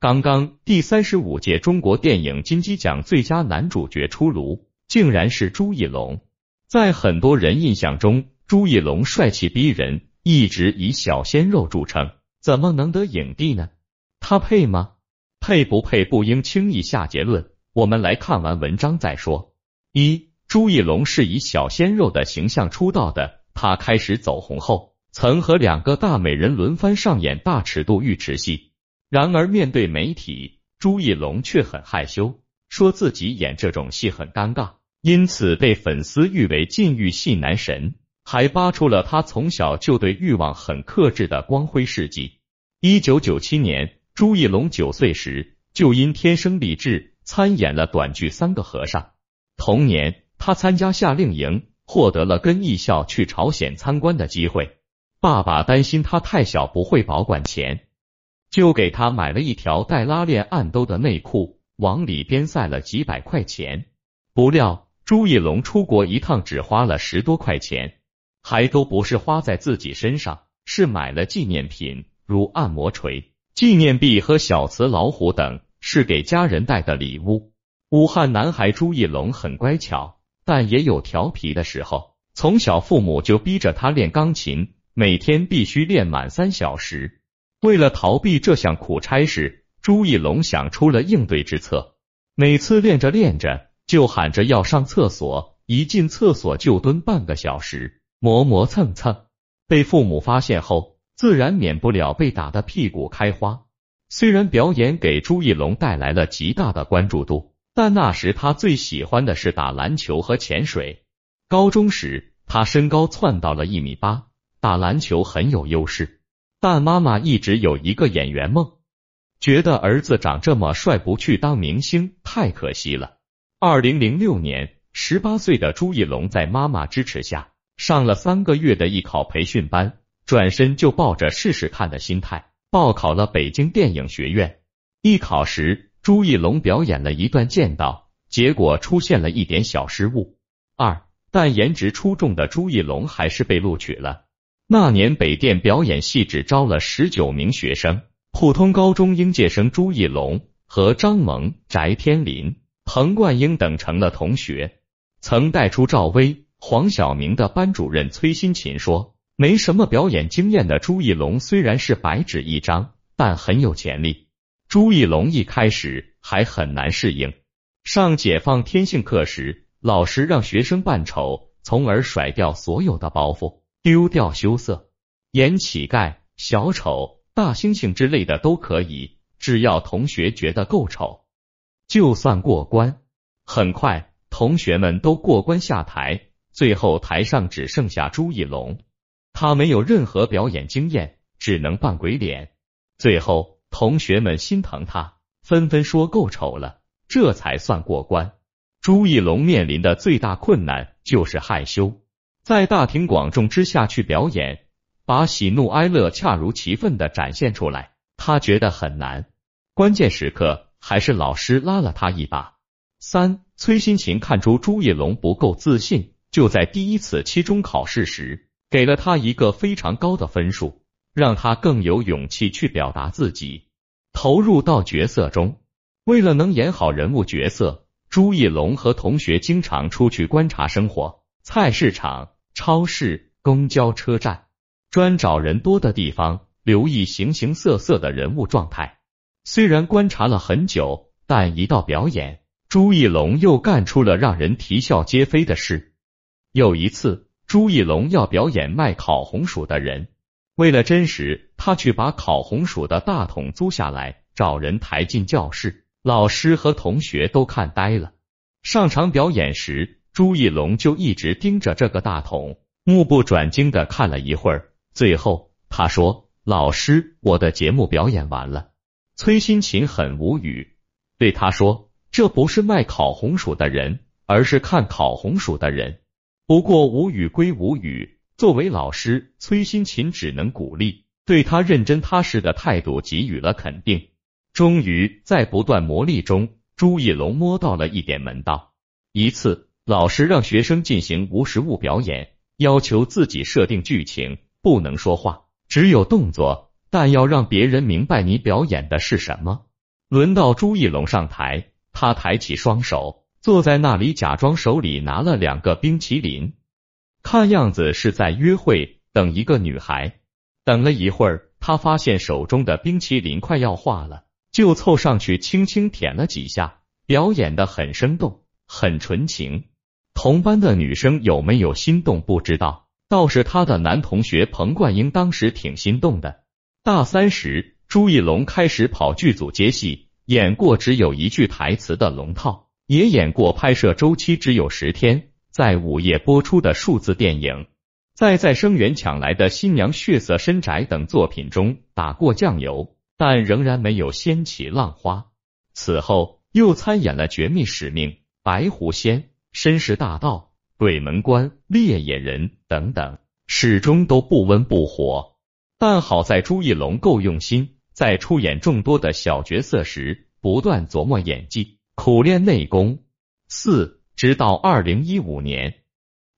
刚刚第三十五届中国电影金鸡奖最佳男主角出炉，竟然是朱一龙。在很多人印象中，朱一龙帅气逼人，一直以小鲜肉著称，怎么能得影帝呢？他配吗？配不配不应轻易下结论，我们来看完文章再说。一，朱一龙是以小鲜肉的形象出道的，他开始走红后，曾和两个大美人轮番上演大尺度浴池戏。然而面对媒体，朱一龙却很害羞，说自己演这种戏很尴尬。因此被粉丝誉为禁欲系男神，还扒出了他从小就对欲望很克制的光辉事迹。一九九七年，朱一龙九岁时就因天生丽质参演了短剧《三个和尚》。同年，他参加夏令营，获得了跟艺校去朝鲜参观的机会。爸爸担心他太小不会保管钱，就给他买了一条带拉链暗兜的内裤，往里边塞了几百块钱。不料。朱一龙出国一趟只花了十多块钱，还都不是花在自己身上，是买了纪念品，如按摩锤、纪念币和小瓷老虎等，是给家人带的礼物。武汉男孩朱一龙很乖巧，但也有调皮的时候。从小父母就逼着他练钢琴，每天必须练满三小时。为了逃避这项苦差事，朱一龙想出了应对之策，每次练着练着。就喊着要上厕所，一进厕所就蹲半个小时，磨磨蹭蹭。被父母发现后，自然免不了被打得屁股开花。虽然表演给朱一龙带来了极大的关注度，但那时他最喜欢的是打篮球和潜水。高中时，他身高窜到了一米八，打篮球很有优势。但妈妈一直有一个演员梦，觉得儿子长这么帅，不去当明星太可惜了。二零零六年，十八岁的朱一龙在妈妈支持下上了三个月的艺考培训班，转身就抱着试试看的心态报考了北京电影学院。艺考时，朱一龙表演了一段剑道，结果出现了一点小失误。二，但颜值出众的朱一龙还是被录取了。那年北电表演系只招了十九名学生，普通高中应届生朱一龙和张萌、翟天临。彭冠英等成了同学，曾带出赵薇、黄晓明的班主任崔新琴说：“没什么表演经验的朱一龙虽然是白纸一张，但很有潜力。”朱一龙一开始还很难适应。上解放天性课时，老师让学生扮丑，从而甩掉所有的包袱，丢掉羞涩，演乞丐、小丑、大猩猩之类的都可以，只要同学觉得够丑。就算过关，很快同学们都过关下台，最后台上只剩下朱一龙，他没有任何表演经验，只能扮鬼脸。最后同学们心疼他，纷纷说够丑了，这才算过关。朱一龙面临的最大困难就是害羞，在大庭广众之下去表演，把喜怒哀乐恰如其分的展现出来，他觉得很难。关键时刻。还是老师拉了他一把。三，崔新琴看出朱一龙不够自信，就在第一次期中考试时给了他一个非常高的分数，让他更有勇气去表达自己，投入到角色中。为了能演好人物角色，朱一龙和同学经常出去观察生活，菜市场、超市、公交车站，专找人多的地方，留意形形色色的人物状态。虽然观察了很久，但一到表演，朱一龙又干出了让人啼笑皆非的事。有一次，朱一龙要表演卖烤红薯的人，为了真实，他去把烤红薯的大桶租下来，找人抬进教室，老师和同学都看呆了。上场表演时，朱一龙就一直盯着这个大桶，目不转睛的看了一会儿，最后他说：“老师，我的节目表演完了。”崔新琴很无语，对他说：“这不是卖烤红薯的人，而是看烤红薯的人。”不过无语归无语，作为老师，崔新琴只能鼓励，对他认真踏实的态度给予了肯定。终于在不断磨砺中，朱一龙摸到了一点门道。一次，老师让学生进行无实物表演，要求自己设定剧情，不能说话，只有动作。但要让别人明白你表演的是什么。轮到朱一龙上台，他抬起双手，坐在那里，假装手里拿了两个冰淇淋，看样子是在约会，等一个女孩。等了一会儿，他发现手中的冰淇淋快要化了，就凑上去轻轻舔了几下，表演的很生动，很纯情。同班的女生有没有心动不知道，倒是他的男同学彭冠英当时挺心动的。大三时，朱一龙开始跑剧组接戏，演过只有一句台词的龙套，也演过拍摄周期只有十天，在午夜播出的数字电影，在在生源抢来的新娘血色深宅等作品中打过酱油，但仍然没有掀起浪花。此后又参演了《绝密使命》《白狐仙》。绅士大盗、鬼门关、猎野人等等，始终都不温不火。但好在朱一龙够用心，在出演众多的小角色时，不断琢磨演技，苦练内功。四，直到二零一五年，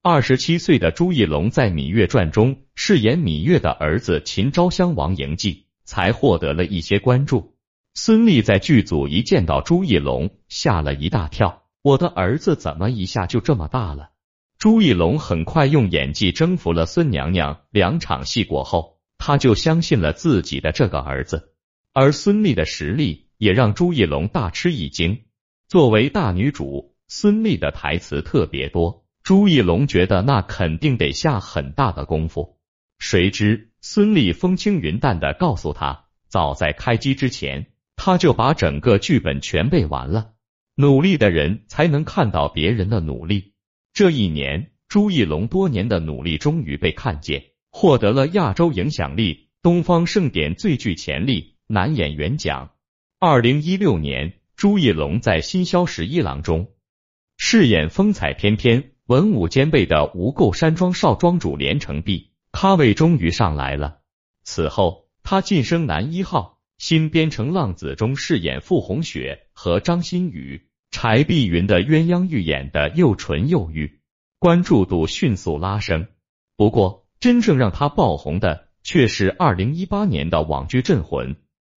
二十七岁的朱一龙在《芈月传》中饰演芈月的儿子秦昭襄王嬴稷，才获得了一些关注。孙俪在剧组一见到朱一龙，吓了一大跳。我的儿子怎么一下就这么大了？朱一龙很快用演技征服了孙娘娘。两场戏过后，他就相信了自己的这个儿子。而孙俪的实力也让朱一龙大吃一惊。作为大女主，孙俪的台词特别多，朱一龙觉得那肯定得下很大的功夫。谁知孙俪风轻云淡的告诉他，早在开机之前，他就把整个剧本全背完了。努力的人才能看到别人的努力。这一年，朱一龙多年的努力终于被看见，获得了亚洲影响力东方盛典最具潜力男演员奖。二零一六年，朱一龙在《新萧十一郎》中饰演风采翩翩、文武兼备的吴垢山庄少庄主连城璧，咖位终于上来了。此后，他晋升男一号，《新边城浪子》中饰演傅红雪和张馨予。柴碧云的鸳鸯浴演的又纯又欲，关注度迅速拉升。不过，真正让他爆红的却是二零一八年的网剧《镇魂》，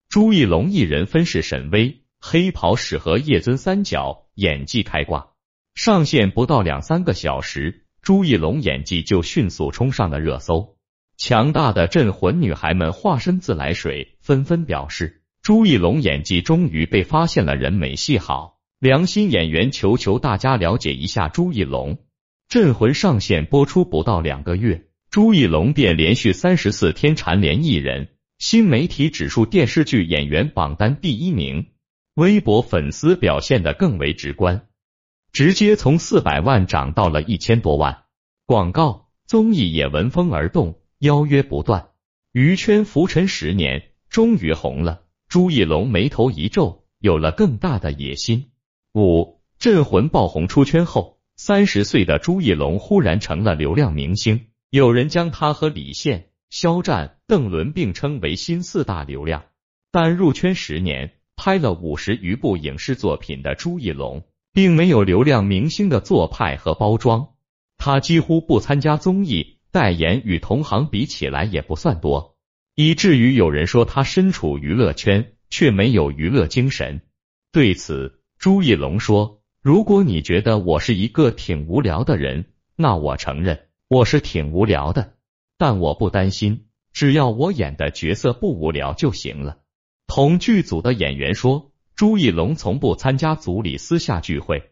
朱一龙一人分饰沈巍、黑袍使和叶尊三角，演技开挂。上线不到两三个小时，朱一龙演技就迅速冲上了热搜。强大的镇魂女孩们化身自来水，纷纷表示朱一龙演技终于被发现了，人美戏好。良心演员，求求大家了解一下朱一龙。《镇魂》上线播出不到两个月，朱一龙便连续三十四天蝉联艺人新媒体指数电视剧演员榜单第一名。微博粉丝表现的更为直观，直接从四百万涨到了一千多万。广告、综艺也闻风而动，邀约不断。娱圈浮沉十年，终于红了。朱一龙眉头一皱，有了更大的野心。五镇魂爆红出圈后，三十岁的朱一龙忽然成了流量明星。有人将他和李现、肖战、邓伦并称为新四大流量。但入圈十年，拍了五十余部影视作品的朱一龙，并没有流量明星的做派和包装。他几乎不参加综艺代言，与同行比起来也不算多，以至于有人说他身处娱乐圈，却没有娱乐精神。对此，朱一龙说：“如果你觉得我是一个挺无聊的人，那我承认我是挺无聊的，但我不担心，只要我演的角色不无聊就行了。”同剧组的演员说，朱一龙从不参加组里私下聚会，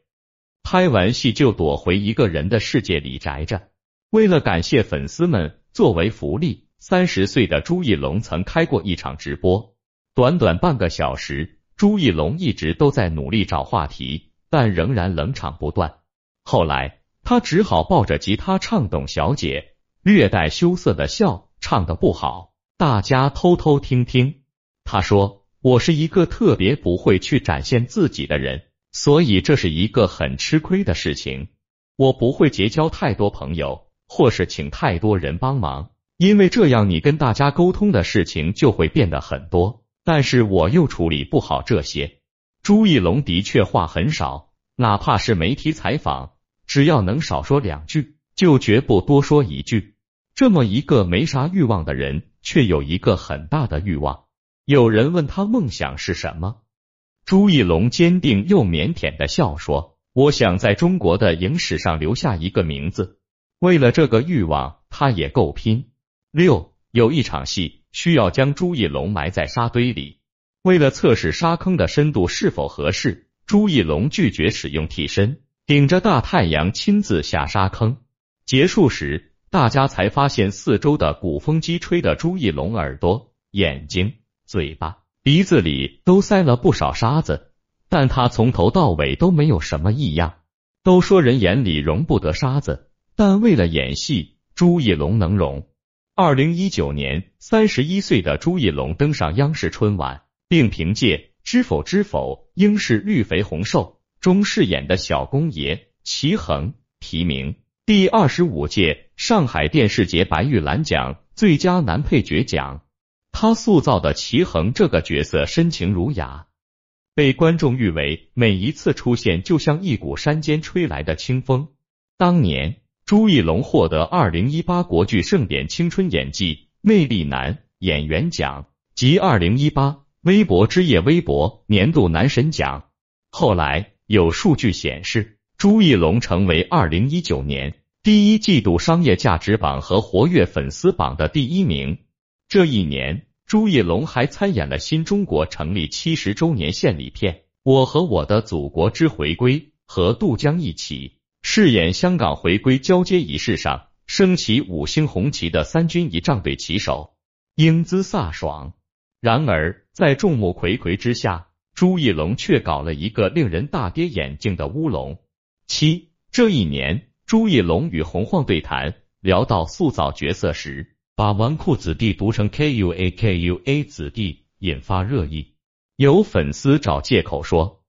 拍完戏就躲回一个人的世界里宅着。为了感谢粉丝们，作为福利，三十岁的朱一龙曾开过一场直播，短短半个小时。朱一龙一直都在努力找话题，但仍然冷场不断。后来他只好抱着吉他唱《董小姐》，略带羞涩的笑，唱的不好，大家偷偷听听。他说：“我是一个特别不会去展现自己的人，所以这是一个很吃亏的事情。我不会结交太多朋友，或是请太多人帮忙，因为这样你跟大家沟通的事情就会变得很多。”但是我又处理不好这些。朱一龙的确话很少，哪怕是媒体采访，只要能少说两句，就绝不多说一句。这么一个没啥欲望的人，却有一个很大的欲望。有人问他梦想是什么，朱一龙坚定又腼腆的笑说：“我想在中国的影史上留下一个名字。”为了这个欲望，他也够拼。六有一场戏需要将朱一龙埋在沙堆里，为了测试沙坑的深度是否合适，朱一龙拒绝使用替身，顶着大太阳亲自下沙坑。结束时，大家才发现四周的鼓风机吹的朱一龙耳朵、眼睛、嘴巴、鼻子里都塞了不少沙子，但他从头到尾都没有什么异样。都说人眼里容不得沙子，但为了演戏，朱一龙能容。二零一九年，三十一岁的朱一龙登上央视春晚，并凭借《知否知否，应是绿肥红瘦》中饰演的小公爷齐衡提名第二十五届上海电视节白玉兰奖最佳男配角奖。他塑造的齐衡这个角色深情儒雅，被观众誉为每一次出现就像一股山间吹来的清风。当年。朱一龙获得二零一八国剧盛典青春演技魅力男演员奖及二零一八微博之夜微博年度男神奖。后来有数据显示，朱一龙成为二零一九年第一季度商业价值榜和活跃粉丝榜的第一名。这一年，朱一龙还参演了新中国成立七十周年献礼片《我和我的祖国之回归》，和杜江一起。饰演香港回归交接仪式上升起五星红旗的三军仪仗队旗手，英姿飒爽。然而，在众目睽睽之下，朱一龙却搞了一个令人大跌眼镜的乌龙。七这一年，朱一龙与洪晃对谈，聊到塑造角色时，把纨绔子弟读成 K U A K U A 子弟，引发热议。有粉丝找借口说，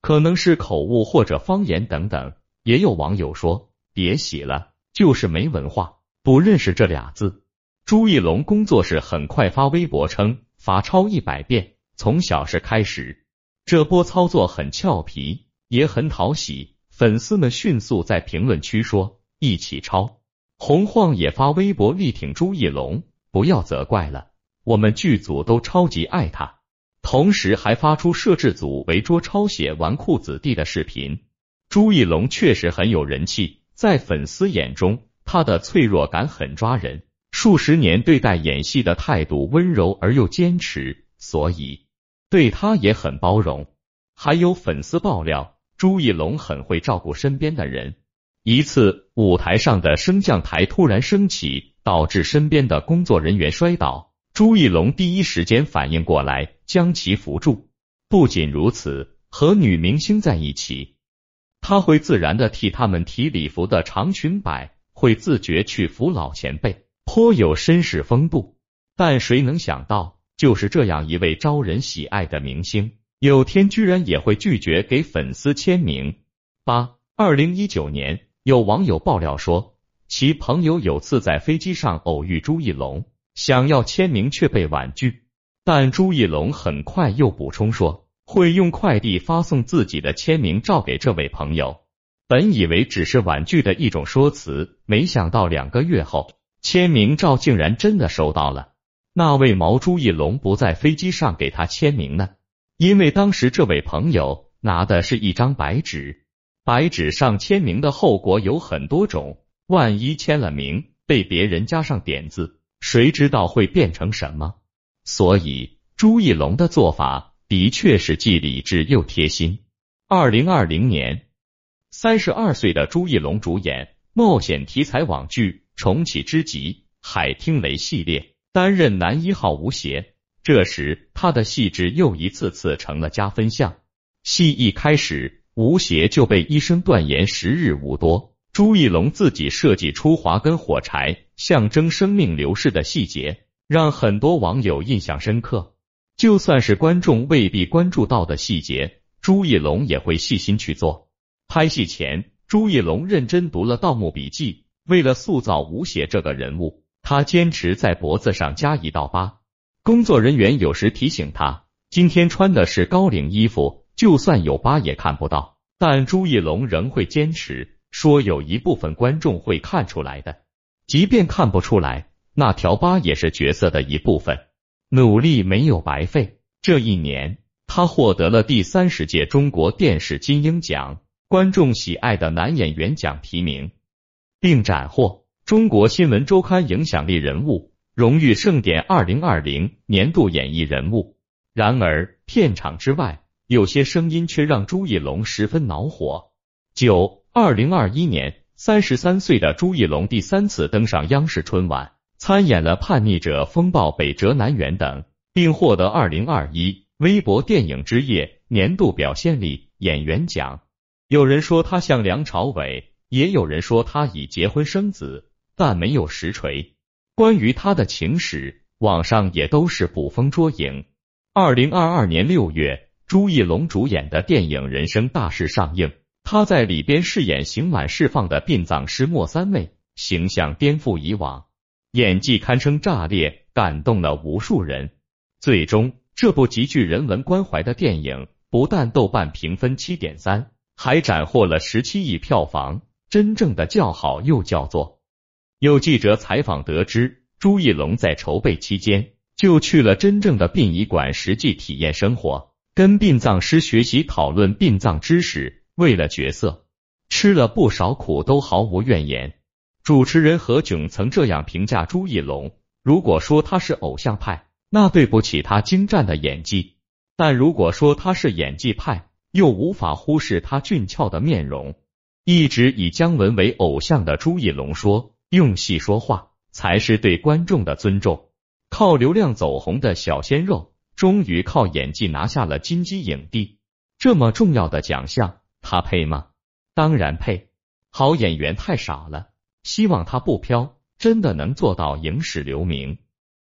可能是口误或者方言等等。也有网友说：“别洗了，就是没文化，不认识这俩字。”朱一龙工作室很快发微博称：“罚抄一百遍，从小事开始。”这波操作很俏皮，也很讨喜，粉丝们迅速在评论区说：“一起抄。”洪晃也发微博力挺朱一龙：“不要责怪了，我们剧组都超级爱他。”同时还发出摄制组围桌抄写纨绔子弟的视频。朱一龙确实很有人气，在粉丝眼中，他的脆弱感很抓人。数十年对待演戏的态度温柔而又坚持，所以对他也很包容。还有粉丝爆料，朱一龙很会照顾身边的人。一次舞台上的升降台突然升起，导致身边的工作人员摔倒，朱一龙第一时间反应过来，将其扶住。不仅如此，和女明星在一起。他会自然的替他们提礼服的长裙摆，会自觉去扶老前辈，颇有绅士风度。但谁能想到，就是这样一位招人喜爱的明星，有天居然也会拒绝给粉丝签名。八二零一九年，有网友爆料说，其朋友有次在飞机上偶遇朱一龙，想要签名却被婉拒，但朱一龙很快又补充说。会用快递发送自己的签名照给这位朋友，本以为只是婉拒的一种说辞，没想到两个月后，签名照竟然真的收到了。那位毛朱一龙不在飞机上给他签名呢，因为当时这位朋友拿的是一张白纸，白纸上签名的后果有很多种，万一签了名被别人加上点字，谁知道会变成什么？所以朱一龙的做法。的确是既理智又贴心。二零二零年，三十二岁的朱一龙主演冒险题材网剧《重启之极》海听雷系列，担任男一号吴邪。这时，他的戏质又一次次成了加分项。戏一开始，吴邪就被医生断言时日无多。朱一龙自己设计出华根火柴象征生命流逝的细节，让很多网友印象深刻。就算是观众未必关注到的细节，朱一龙也会细心去做。拍戏前，朱一龙认真读了《盗墓笔记》，为了塑造吴邪这个人物，他坚持在脖子上加一道疤。工作人员有时提醒他，今天穿的是高领衣服，就算有疤也看不到。但朱一龙仍会坚持，说有一部分观众会看出来的，即便看不出来，那条疤也是角色的一部分。努力没有白费。这一年，他获得了第三十届中国电视金鹰奖观众喜爱的男演员奖提名，并斩获中国新闻周刊影响力人物荣誉盛典二零二零年度演艺人物。然而，片场之外，有些声音却让朱一龙十分恼火。九二零二一年，三十三岁的朱一龙第三次登上央视春晚，参演了《叛逆者》《风暴》《北辙南辕》等，并获得二零二一。微博电影之夜年度表现力演员奖，有人说他像梁朝伟，也有人说他已结婚生子，但没有实锤。关于他的情史，网上也都是捕风捉影。二零二二年六月，朱一龙主演的电影《人生大事》上映，他在里边饰演刑满释放的殡葬师莫三妹，形象颠覆以往，演技堪称炸裂，感动了无数人。最终。这部极具人文关怀的电影，不但豆瓣评分七点三，还斩获了十七亿票房，真正的叫好又叫座。有记者采访得知，朱一龙在筹备期间就去了真正的殡仪馆，实际体验生活，跟殡葬师学习讨论殡葬知识，为了角色吃了不少苦，都毫无怨言。主持人何炅曾这样评价朱一龙：如果说他是偶像派。那对不起他精湛的演技，但如果说他是演技派，又无法忽视他俊俏的面容。一直以姜文为偶像的朱一龙说：“用戏说话才是对观众的尊重。”靠流量走红的小鲜肉，终于靠演技拿下了金鸡影帝，这么重要的奖项，他配吗？当然配。好演员太少了，希望他不飘，真的能做到影史留名。